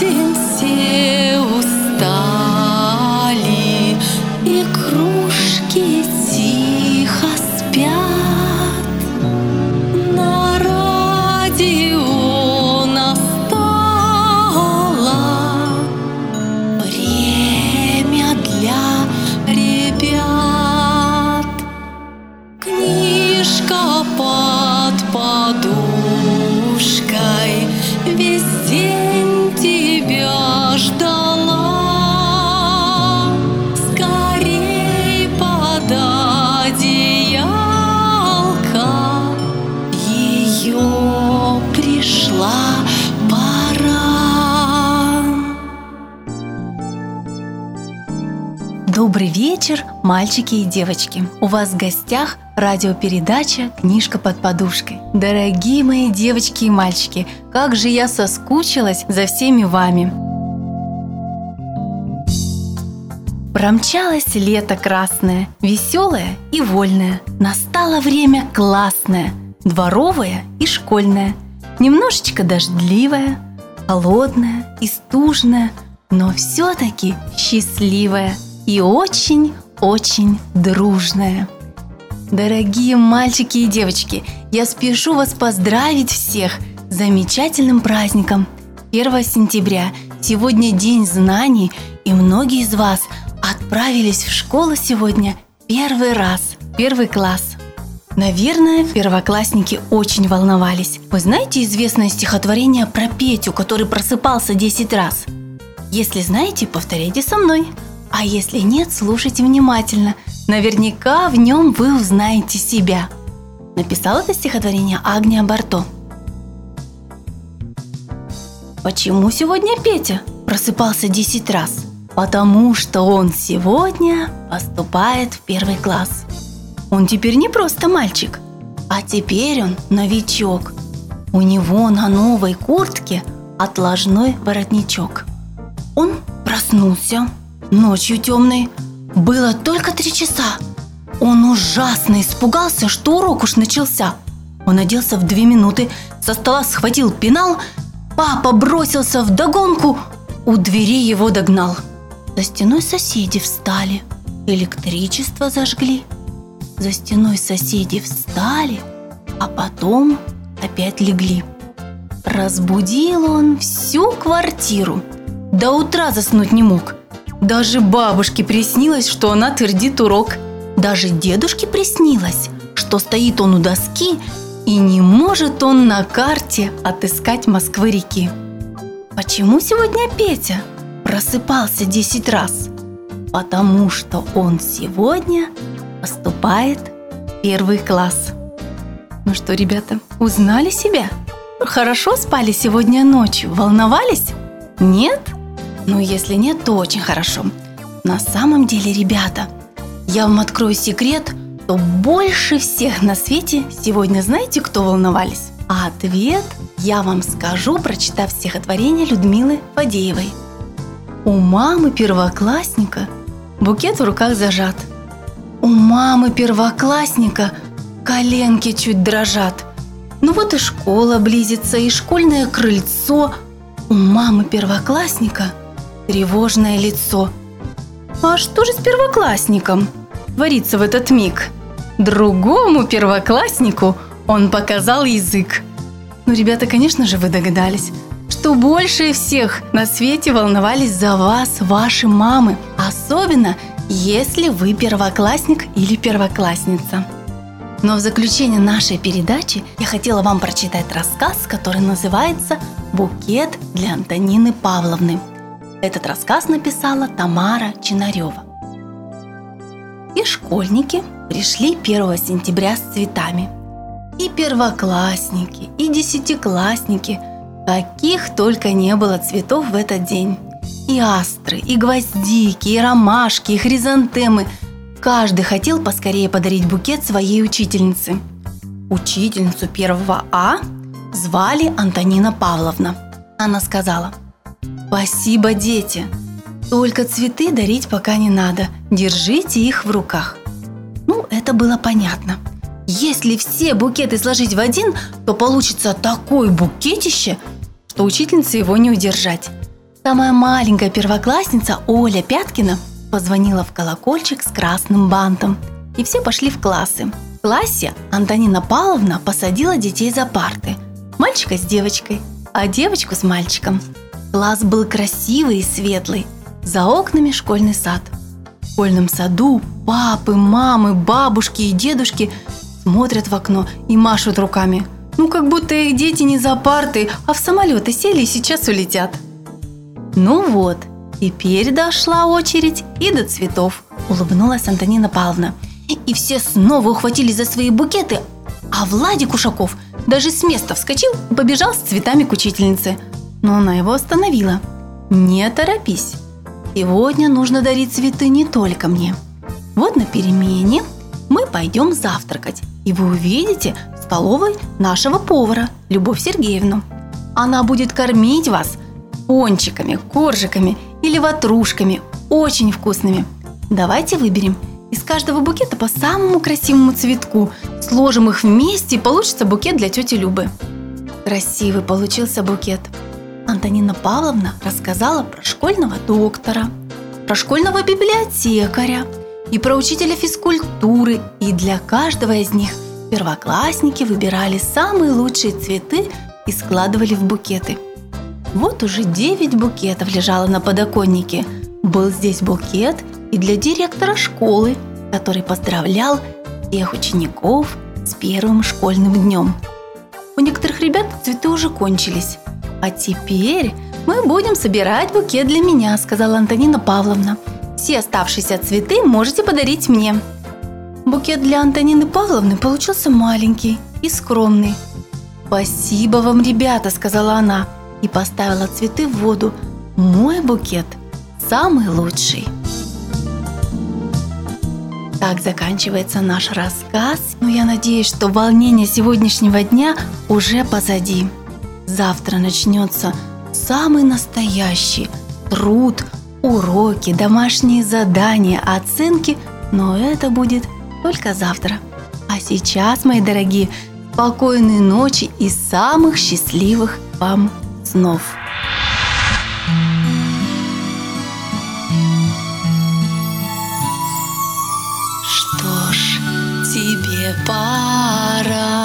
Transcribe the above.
день все устали, и кружки тихо спят. На радио настало время для ребят. Книжка под подушкой Добрый вечер, мальчики и девочки. У вас в гостях радиопередача «Книжка под подушкой». Дорогие мои девочки и мальчики, как же я соскучилась за всеми вами. Промчалось лето красное, веселое и вольное. Настало время классное, дворовое и школьное. Немножечко дождливое, холодное и стужное, но все-таки счастливое и очень-очень дружное. Дорогие мальчики и девочки, я спешу вас поздравить всех с замечательным праздником. 1 сентября, сегодня День знаний, и многие из вас отправились в школу сегодня первый раз, первый класс. Наверное, первоклассники очень волновались. Вы знаете известное стихотворение про Петю, который просыпался 10 раз? Если знаете, повторяйте со мной. А если нет, слушайте внимательно. Наверняка в нем вы узнаете себя. Написал это стихотворение Агния Барто. Почему сегодня Петя просыпался 10 раз? Потому что он сегодня поступает в первый класс. Он теперь не просто мальчик, а теперь он новичок. У него на новой куртке отложной воротничок. Он проснулся ночью темной. Было только три часа. Он ужасно испугался, что урок уж начался. Он оделся в две минуты, со стола схватил пенал. Папа бросился в догонку, у двери его догнал. За стеной соседи встали, электричество зажгли. За стеной соседи встали, а потом опять легли. Разбудил он всю квартиру. До утра заснуть не мог. Даже бабушке приснилось, что она твердит урок. Даже дедушке приснилось, что стоит он у доски и не может он на карте отыскать Москвы-реки. Почему сегодня Петя просыпался 10 раз? Потому что он сегодня поступает в первый класс. Ну что, ребята, узнали себя? Хорошо спали сегодня ночью? Волновались? Нет? Ну, если нет, то очень хорошо. На самом деле, ребята, я вам открою секрет, то больше всех на свете сегодня знаете, кто волновались? А ответ я вам скажу, прочитав стихотворение Людмилы Фадеевой. У мамы первоклассника букет в руках зажат. У мамы первоклассника коленки чуть дрожат. Ну вот и школа близится, и школьное крыльцо. У мамы первоклассника тревожное лицо. А что же с первоклассником творится в этот миг? Другому первокласснику он показал язык. Ну, ребята, конечно же, вы догадались, что больше всех на свете волновались за вас ваши мамы, особенно если вы первоклассник или первоклассница. Но в заключение нашей передачи я хотела вам прочитать рассказ, который называется «Букет для Антонины Павловны». Этот рассказ написала Тамара Чинарева. И школьники пришли 1 сентября с цветами. И первоклассники, и десятиклассники, каких только не было цветов в этот день. И астры, и гвоздики, и ромашки, и хризантемы. Каждый хотел поскорее подарить букет своей учительнице. Учительницу первого А звали Антонина Павловна. Она сказала, «Спасибо, дети, только цветы дарить пока не надо, держите их в руках». Ну, это было понятно. Если все букеты сложить в один, то получится такой букетище, что учительнице его не удержать. Самая маленькая первоклассница Оля Пяткина позвонила в колокольчик с красным бантом, и все пошли в классы. В классе Антонина Павловна посадила детей за парты. Мальчика с девочкой, а девочку с мальчиком. Класс был красивый и светлый. За окнами школьный сад. В школьном саду папы, мамы, бабушки и дедушки смотрят в окно и машут руками. Ну, как будто их дети не за парты, а в самолеты сели и сейчас улетят. Ну вот, теперь дошла очередь и до цветов, улыбнулась Антонина Павловна. И все снова ухватились за свои букеты, а Владик Ушаков даже с места вскочил и побежал с цветами к учительнице. Но она его остановила. «Не торопись. Сегодня нужно дарить цветы не только мне. Вот на перемене мы пойдем завтракать, и вы увидите в столовой нашего повара, Любовь Сергеевну. Она будет кормить вас пончиками, коржиками или ватрушками, очень вкусными. Давайте выберем из каждого букета по самому красивому цветку, сложим их вместе, и получится букет для тети Любы. Красивый получился букет. Антонина Павловна рассказала про школьного доктора, про школьного библиотекаря и про учителя физкультуры, и для каждого из них первоклассники выбирали самые лучшие цветы и складывали в букеты – вот уже девять букетов лежало на подоконнике. Был здесь букет и для директора школы, который поздравлял всех учеников с первым школьным днем. У некоторых ребят цветы уже кончились. А теперь мы будем собирать букет для меня, сказала Антонина Павловна. Все оставшиеся цветы можете подарить мне. Букет для Антонины Павловны получился маленький и скромный. «Спасибо вам, ребята», — сказала она и поставила цветы в воду. Мой букет самый лучший. Так заканчивается наш рассказ, но я надеюсь, что волнение сегодняшнего дня уже позади. Завтра начнется самый настоящий труд, уроки, домашние задания, оценки, но это будет только завтра. А сейчас, мои дорогие, спокойной ночи и самых счастливых вам снов. Что ж, тебе пора